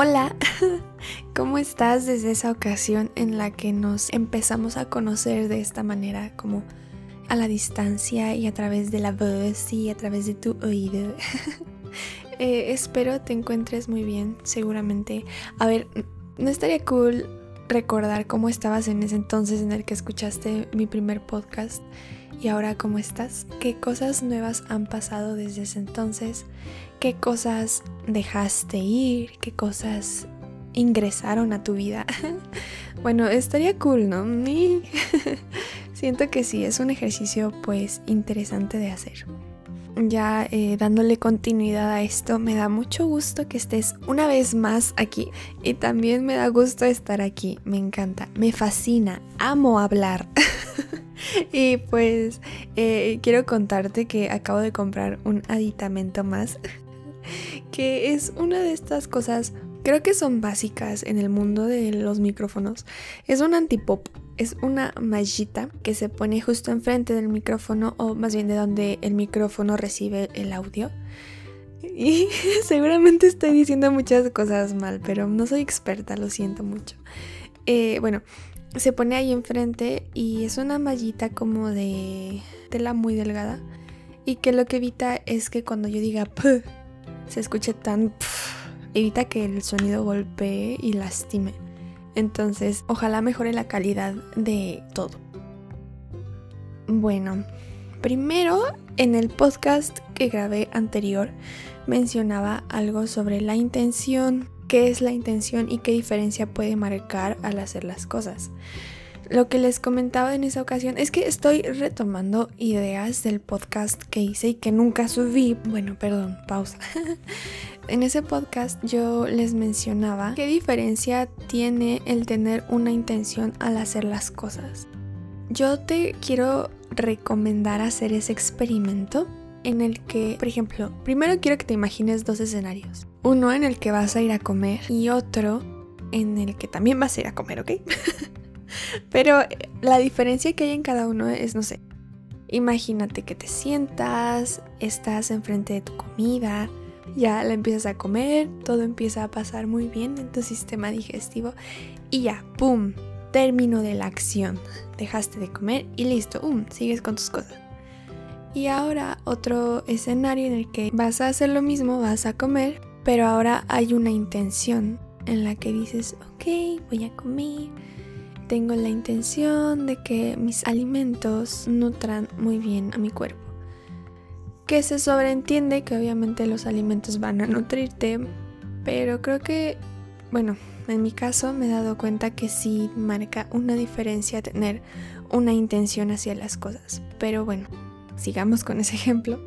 Hola, ¿cómo estás desde esa ocasión en la que nos empezamos a conocer de esta manera, como a la distancia y a través de la voz y a través de tu oído? Eh, espero te encuentres muy bien, seguramente. A ver, ¿no estaría cool recordar cómo estabas en ese entonces en el que escuchaste mi primer podcast? Y ahora cómo estás, qué cosas nuevas han pasado desde ese entonces, qué cosas dejaste ir, qué cosas ingresaron a tu vida. bueno, estaría cool, ¿no? Siento que sí, es un ejercicio pues interesante de hacer. Ya eh, dándole continuidad a esto, me da mucho gusto que estés una vez más aquí y también me da gusto estar aquí, me encanta, me fascina, amo hablar. y pues eh, quiero contarte que acabo de comprar un aditamento más que es una de estas cosas, creo que son básicas en el mundo de los micrófonos. Es un antipop, es una mallita que se pone justo enfrente del micrófono o más bien de donde el micrófono recibe el audio. Y seguramente estoy diciendo muchas cosas mal, pero no soy experta, lo siento mucho. Eh, bueno, se pone ahí enfrente y es una mallita como de tela muy delgada y que lo que evita es que cuando yo diga se escuche tan... evita que el sonido golpee y lastime. Entonces, ojalá mejore la calidad de todo. Bueno, primero en el podcast que grabé anterior mencionaba algo sobre la intención, qué es la intención y qué diferencia puede marcar al hacer las cosas. Lo que les comentaba en esa ocasión es que estoy retomando ideas del podcast que hice y que nunca subí. Bueno, perdón, pausa. en ese podcast yo les mencionaba qué diferencia tiene el tener una intención al hacer las cosas. Yo te quiero recomendar hacer ese experimento en el que, por ejemplo, primero quiero que te imagines dos escenarios. Uno en el que vas a ir a comer y otro en el que también vas a ir a comer, ¿ok? Pero eh, la diferencia que hay en cada uno es, no sé, imagínate que te sientas, estás enfrente de tu comida, ya la empiezas a comer, todo empieza a pasar muy bien en tu sistema digestivo y ya, ¡pum! Término de la acción. Dejaste de comer y listo, ¡pum! Sigues con tus cosas. Y ahora otro escenario en el que vas a hacer lo mismo, vas a comer, pero ahora hay una intención en la que dices, ok, voy a comer tengo la intención de que mis alimentos nutran muy bien a mi cuerpo. Que se sobreentiende que obviamente los alimentos van a nutrirte, pero creo que, bueno, en mi caso me he dado cuenta que sí marca una diferencia tener una intención hacia las cosas. Pero bueno, sigamos con ese ejemplo.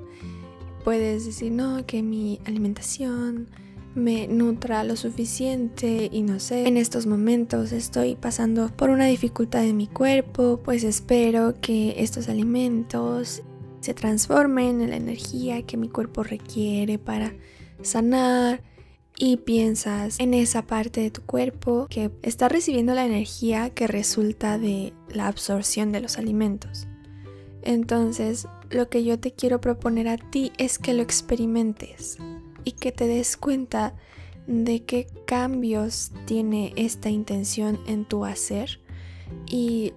Puedes decir, no, que mi alimentación me nutra lo suficiente y no sé, en estos momentos estoy pasando por una dificultad en mi cuerpo, pues espero que estos alimentos se transformen en la energía que mi cuerpo requiere para sanar y piensas en esa parte de tu cuerpo que está recibiendo la energía que resulta de la absorción de los alimentos. Entonces, lo que yo te quiero proponer a ti es que lo experimentes y que te des cuenta de qué cambios tiene esta intención en tu hacer y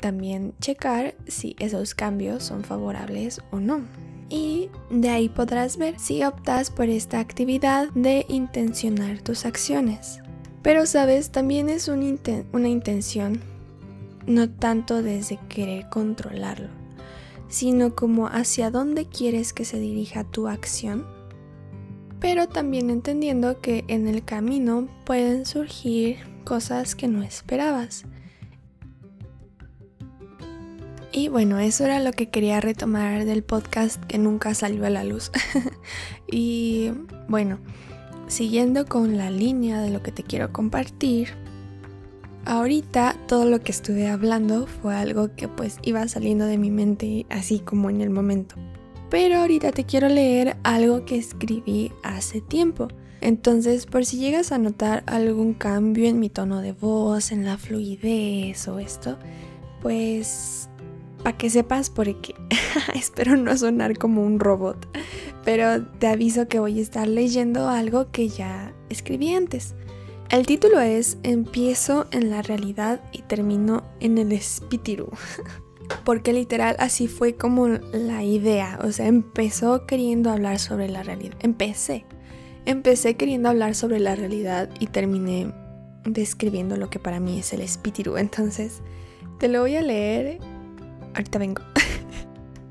también checar si esos cambios son favorables o no. Y de ahí podrás ver si optas por esta actividad de intencionar tus acciones. Pero sabes, también es una intención no tanto desde querer controlarlo, sino como hacia dónde quieres que se dirija tu acción pero también entendiendo que en el camino pueden surgir cosas que no esperabas. Y bueno, eso era lo que quería retomar del podcast que nunca salió a la luz. y bueno, siguiendo con la línea de lo que te quiero compartir, ahorita todo lo que estuve hablando fue algo que pues iba saliendo de mi mente así como en el momento pero ahorita te quiero leer algo que escribí hace tiempo. Entonces, por si llegas a notar algún cambio en mi tono de voz, en la fluidez o esto, pues para que sepas porque espero no sonar como un robot, pero te aviso que voy a estar leyendo algo que ya escribí antes. El título es Empiezo en la realidad y termino en el espíritu. Porque literal así fue como la idea. O sea, empezó queriendo hablar sobre la realidad. Empecé. Empecé queriendo hablar sobre la realidad y terminé describiendo lo que para mí es el espíritu. Entonces, te lo voy a leer. Ahorita vengo.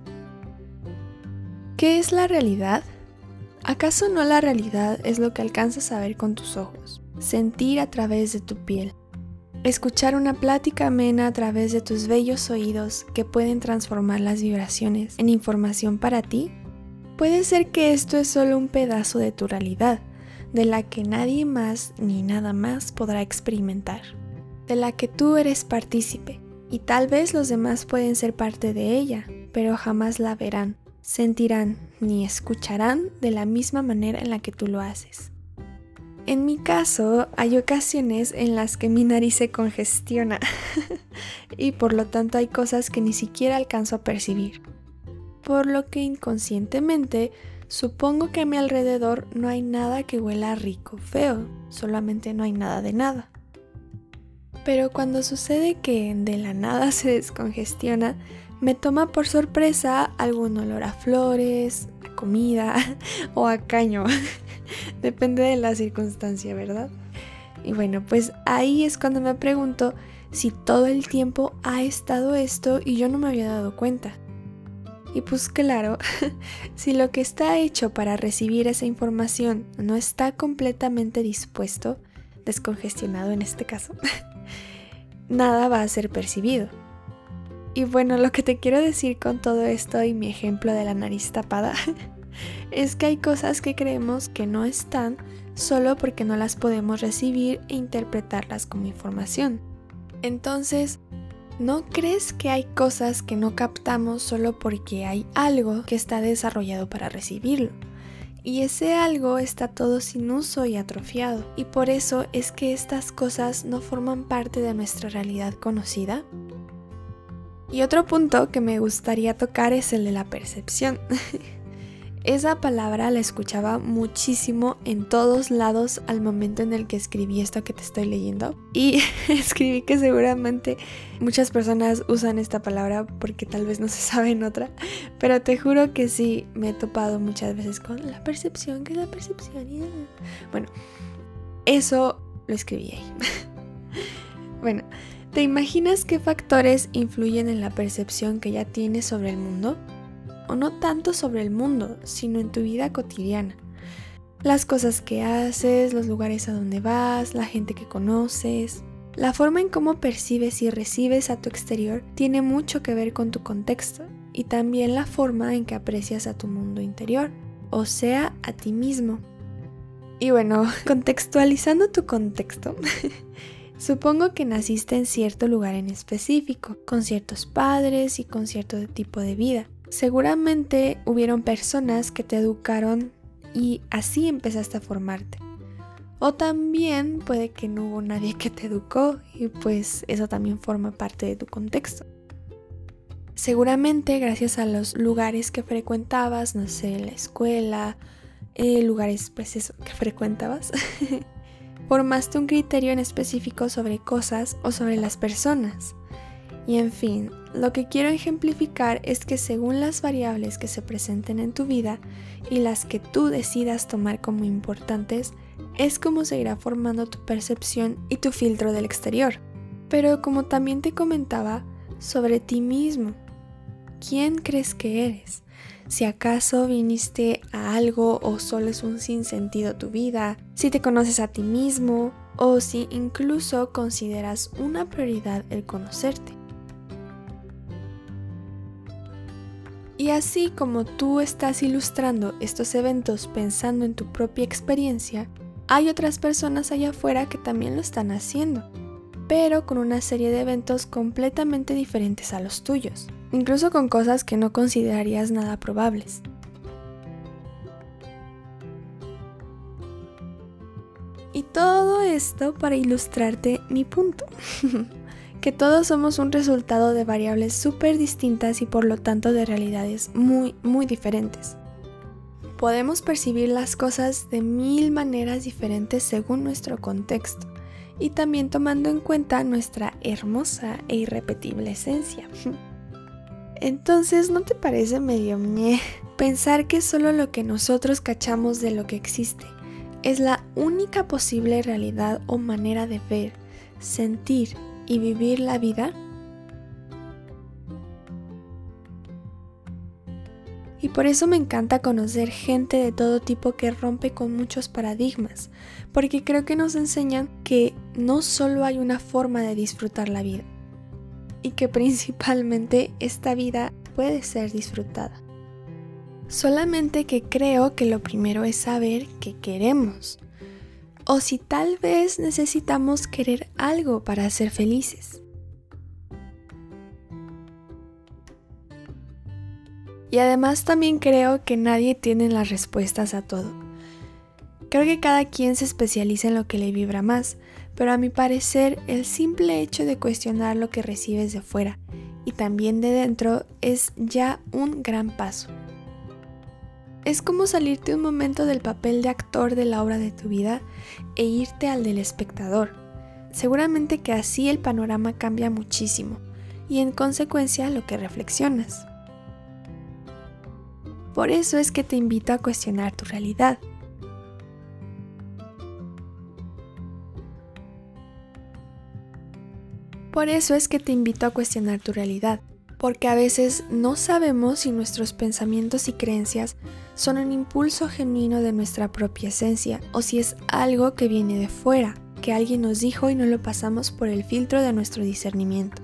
¿Qué es la realidad? ¿Acaso no la realidad es lo que alcanzas a ver con tus ojos, sentir a través de tu piel, escuchar una plática amena a través de tus bellos oídos que pueden transformar las vibraciones en información para ti? Puede ser que esto es solo un pedazo de tu realidad, de la que nadie más ni nada más podrá experimentar, de la que tú eres partícipe, y tal vez los demás pueden ser parte de ella, pero jamás la verán, sentirán ni escucharán de la misma manera en la que tú lo haces. En mi caso, hay ocasiones en las que mi nariz se congestiona y por lo tanto hay cosas que ni siquiera alcanzo a percibir. Por lo que inconscientemente supongo que a mi alrededor no hay nada que huela rico, feo, solamente no hay nada de nada. Pero cuando sucede que de la nada se descongestiona, me toma por sorpresa algún olor a flores, a comida o a caño. Depende de la circunstancia, ¿verdad? Y bueno, pues ahí es cuando me pregunto si todo el tiempo ha estado esto y yo no me había dado cuenta. Y pues claro, si lo que está hecho para recibir esa información no está completamente dispuesto, descongestionado en este caso, nada va a ser percibido. Y bueno, lo que te quiero decir con todo esto y mi ejemplo de la nariz tapada es que hay cosas que creemos que no están solo porque no las podemos recibir e interpretarlas como información. Entonces, ¿no crees que hay cosas que no captamos solo porque hay algo que está desarrollado para recibirlo? Y ese algo está todo sin uso y atrofiado, y por eso es que estas cosas no forman parte de nuestra realidad conocida. Y otro punto que me gustaría tocar es el de la percepción. Esa palabra la escuchaba muchísimo en todos lados al momento en el que escribí esto que te estoy leyendo. Y escribí que seguramente muchas personas usan esta palabra porque tal vez no se sabe en otra. Pero te juro que sí, me he topado muchas veces con la percepción, que es la percepción. Bueno, eso lo escribí ahí. bueno. ¿Te imaginas qué factores influyen en la percepción que ya tienes sobre el mundo? No tanto sobre el mundo, sino en tu vida cotidiana. Las cosas que haces, los lugares a donde vas, la gente que conoces. La forma en cómo percibes y recibes a tu exterior tiene mucho que ver con tu contexto y también la forma en que aprecias a tu mundo interior, o sea, a ti mismo. Y bueno, contextualizando tu contexto, Supongo que naciste en cierto lugar en específico, con ciertos padres y con cierto tipo de vida. Seguramente hubieron personas que te educaron y así empezaste a formarte. O también puede que no hubo nadie que te educó y pues eso también forma parte de tu contexto. Seguramente gracias a los lugares que frecuentabas, no sé, la escuela, eh, lugares pues eso que frecuentabas, formaste un criterio en específico sobre cosas o sobre las personas. Y en fin, lo que quiero ejemplificar es que según las variables que se presenten en tu vida y las que tú decidas tomar como importantes, es como se irá formando tu percepción y tu filtro del exterior. Pero como también te comentaba, sobre ti mismo. ¿Quién crees que eres? si acaso viniste a algo o solo es un sinsentido tu vida, si te conoces a ti mismo o si incluso consideras una prioridad el conocerte. Y así como tú estás ilustrando estos eventos pensando en tu propia experiencia, hay otras personas allá afuera que también lo están haciendo, pero con una serie de eventos completamente diferentes a los tuyos incluso con cosas que no considerarías nada probables. Y todo esto para ilustrarte mi punto, que todos somos un resultado de variables súper distintas y por lo tanto de realidades muy, muy diferentes. Podemos percibir las cosas de mil maneras diferentes según nuestro contexto y también tomando en cuenta nuestra hermosa e irrepetible esencia. Entonces, ¿no te parece medio mie pensar que solo lo que nosotros cachamos de lo que existe es la única posible realidad o manera de ver, sentir y vivir la vida? Y por eso me encanta conocer gente de todo tipo que rompe con muchos paradigmas, porque creo que nos enseñan que no solo hay una forma de disfrutar la vida, y que principalmente esta vida puede ser disfrutada. Solamente que creo que lo primero es saber qué queremos, o si tal vez necesitamos querer algo para ser felices. Y además también creo que nadie tiene las respuestas a todo. Creo que cada quien se especializa en lo que le vibra más, pero a mi parecer el simple hecho de cuestionar lo que recibes de fuera y también de dentro es ya un gran paso. Es como salirte un momento del papel de actor de la obra de tu vida e irte al del espectador. Seguramente que así el panorama cambia muchísimo y en consecuencia lo que reflexionas. Por eso es que te invito a cuestionar tu realidad. Por eso es que te invito a cuestionar tu realidad, porque a veces no sabemos si nuestros pensamientos y creencias son un impulso genuino de nuestra propia esencia o si es algo que viene de fuera, que alguien nos dijo y no lo pasamos por el filtro de nuestro discernimiento.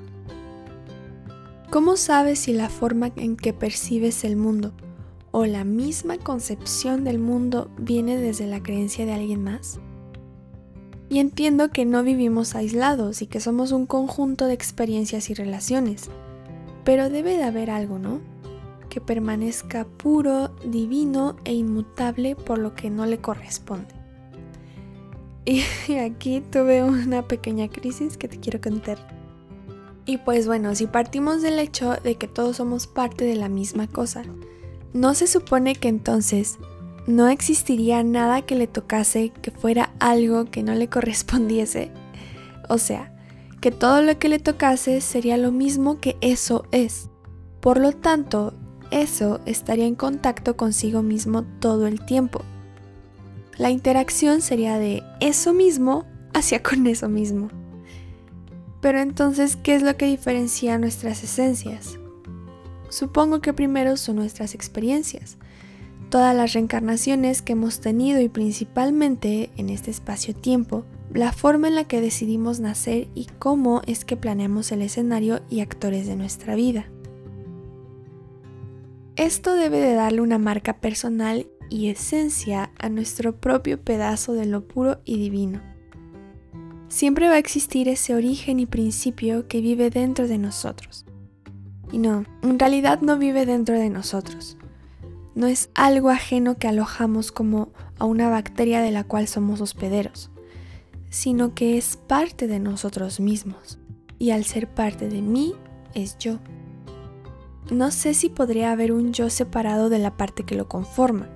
¿Cómo sabes si la forma en que percibes el mundo o la misma concepción del mundo viene desde la creencia de alguien más? Y entiendo que no vivimos aislados y que somos un conjunto de experiencias y relaciones, pero debe de haber algo, ¿no? Que permanezca puro, divino e inmutable por lo que no le corresponde. Y aquí tuve una pequeña crisis que te quiero contar. Y pues bueno, si partimos del hecho de que todos somos parte de la misma cosa, ¿No se supone que entonces no existiría nada que le tocase que fuera algo que no le correspondiese? O sea, que todo lo que le tocase sería lo mismo que eso es. Por lo tanto, eso estaría en contacto consigo mismo todo el tiempo. La interacción sería de eso mismo hacia con eso mismo. Pero entonces, ¿qué es lo que diferencia nuestras esencias? Supongo que primero son nuestras experiencias, todas las reencarnaciones que hemos tenido y principalmente en este espacio-tiempo, la forma en la que decidimos nacer y cómo es que planeamos el escenario y actores de nuestra vida. Esto debe de darle una marca personal y esencia a nuestro propio pedazo de lo puro y divino. Siempre va a existir ese origen y principio que vive dentro de nosotros. Y no, en realidad no vive dentro de nosotros. No es algo ajeno que alojamos como a una bacteria de la cual somos hospederos, sino que es parte de nosotros mismos. Y al ser parte de mí, es yo. No sé si podría haber un yo separado de la parte que lo conforma,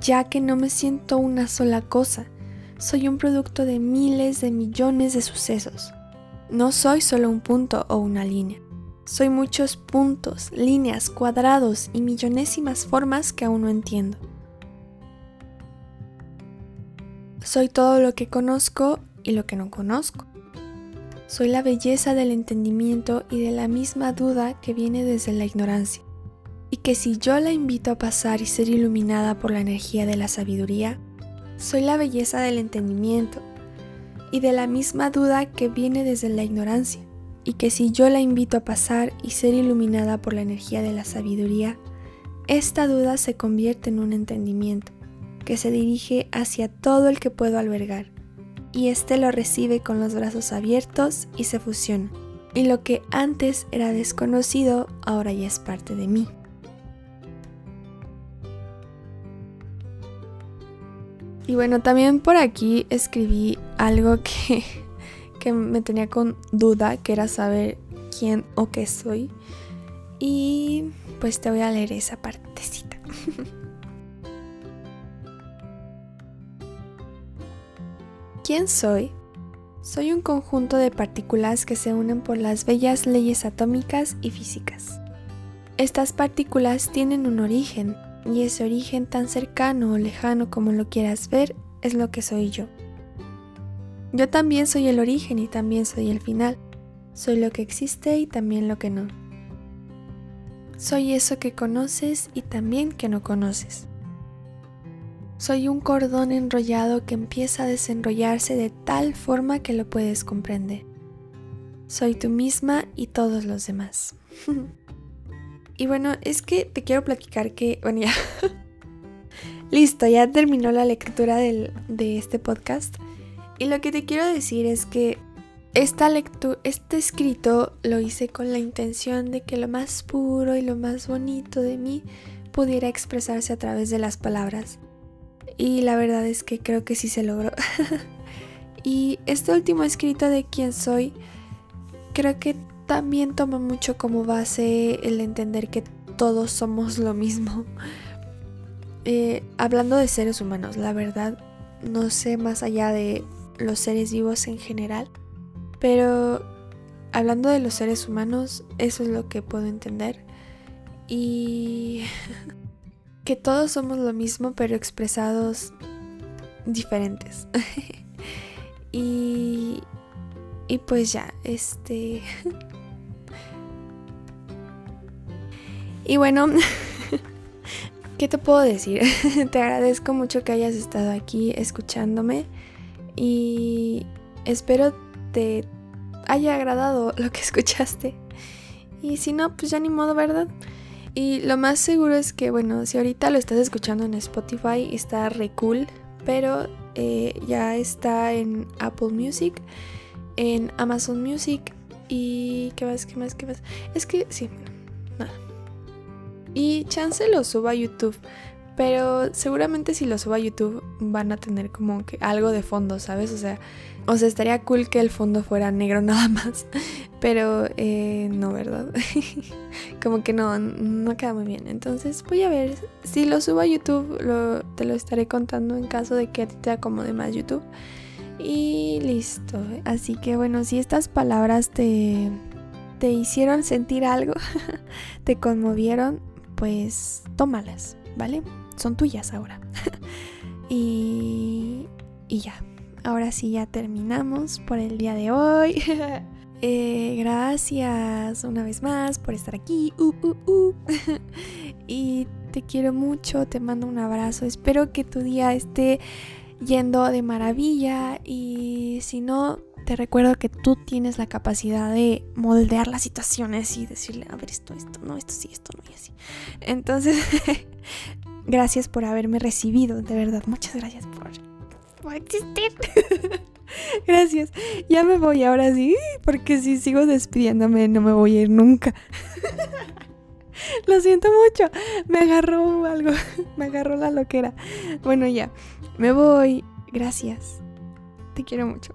ya que no me siento una sola cosa, soy un producto de miles de millones de sucesos. No soy solo un punto o una línea. Soy muchos puntos, líneas, cuadrados y millonésimas formas que aún no entiendo. Soy todo lo que conozco y lo que no conozco. Soy la belleza del entendimiento y de la misma duda que viene desde la ignorancia. Y que si yo la invito a pasar y ser iluminada por la energía de la sabiduría, soy la belleza del entendimiento y de la misma duda que viene desde la ignorancia y que si yo la invito a pasar y ser iluminada por la energía de la sabiduría, esta duda se convierte en un entendimiento que se dirige hacia todo el que puedo albergar, y éste lo recibe con los brazos abiertos y se fusiona, y lo que antes era desconocido ahora ya es parte de mí. Y bueno, también por aquí escribí algo que que me tenía con duda, que era saber quién o qué soy. Y pues te voy a leer esa partecita. ¿Quién soy? Soy un conjunto de partículas que se unen por las bellas leyes atómicas y físicas. Estas partículas tienen un origen, y ese origen tan cercano o lejano como lo quieras ver es lo que soy yo. Yo también soy el origen y también soy el final. Soy lo que existe y también lo que no. Soy eso que conoces y también que no conoces. Soy un cordón enrollado que empieza a desenrollarse de tal forma que lo puedes comprender. Soy tú misma y todos los demás. y bueno, es que te quiero platicar que, bueno, ya. Listo, ya terminó la lectura de este podcast. Y lo que te quiero decir es que esta lectura, este escrito lo hice con la intención de que lo más puro y lo más bonito de mí pudiera expresarse a través de las palabras. Y la verdad es que creo que sí se logró. y este último escrito de quién soy, creo que también toma mucho como base el entender que todos somos lo mismo. Eh, hablando de seres humanos, la verdad no sé más allá de los seres vivos en general, pero hablando de los seres humanos, eso es lo que puedo entender. Y que todos somos lo mismo pero expresados diferentes. y, y pues ya, este... y bueno, ¿qué te puedo decir? te agradezco mucho que hayas estado aquí escuchándome y espero te haya agradado lo que escuchaste. Y si no, pues ya ni modo, ¿verdad? Y lo más seguro es que, bueno, si ahorita lo estás escuchando en Spotify, está re cool, pero eh, ya está en Apple Music, en Amazon Music y... ¿Qué más? ¿Qué más? ¿Qué más? Es que, sí, nada. Y chance lo suba a YouTube. Pero seguramente si lo subo a YouTube van a tener como que algo de fondo, ¿sabes? O sea, o sea, estaría cool que el fondo fuera negro nada más. Pero eh, no, ¿verdad? como que no, no queda muy bien. Entonces voy a ver. Si lo subo a YouTube, te lo estaré contando en caso de que a ti te acomode más YouTube. Y listo. Así que bueno, si estas palabras te, te hicieron sentir algo, te conmovieron, pues tómalas, ¿vale? son tuyas ahora. y, y ya, ahora sí ya terminamos por el día de hoy. Eh, gracias una vez más por estar aquí. Uh, uh, uh. y te quiero mucho, te mando un abrazo. Espero que tu día esté yendo de maravilla y si no, te recuerdo que tú tienes la capacidad de moldear las situaciones y decirle, a ver, esto, esto, no, esto sí, esto no y así. Entonces, Gracias por haberme recibido, de verdad. Muchas gracias gracias. Ya me voy ahora sí, porque si sigo despidiéndome no me voy a ir nunca. Lo siento mucho. Me agarró algo. Me agarró la loquera. Bueno, ya. Me voy. Gracias. Te quiero mucho.